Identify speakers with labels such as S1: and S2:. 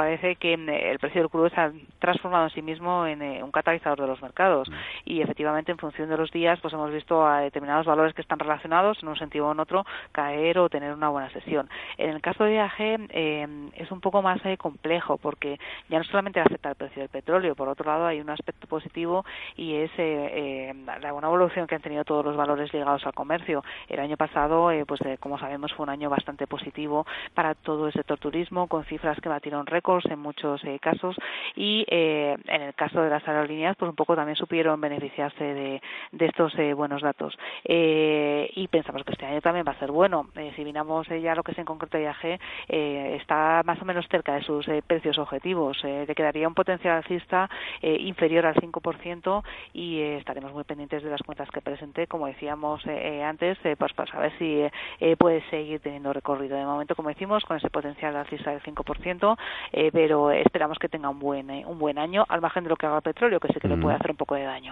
S1: Parece que eh, el precio del crudo se ha transformado en sí mismo en eh, un catalizador de los mercados mm. y efectivamente en función de los días pues hemos visto a determinados valores que están relacionados en un sentido o en otro caer o tener una buena sesión. En el caso de IAG eh, es un poco más complejo porque ya no solamente afecta el precio del petróleo, por otro lado hay un aspecto positivo y es la buena evolución que han tenido todos los valores ligados al comercio. El año pasado, pues como sabemos, fue un año bastante positivo para todo el sector turismo con cifras que batieron récord en muchos eh, casos y eh, en el caso de las aerolíneas pues un poco también supieron beneficiarse de, de estos eh, buenos datos y pensamos que este año también va a ser bueno. Si miramos ya lo que es en concreto IAG está más o menos cerca de sus precios objetivos. Le quedaría un potencial alcista inferior al 5% y estaremos muy pendientes de las cuentas que presente como decíamos antes pues para saber si puede seguir teniendo recorrido. De momento como decimos con ese potencial alcista del 5% eh, pero esperamos que tenga un buen, eh, un buen año, al margen de lo que haga el petróleo, que sé que le puede hacer un poco de daño.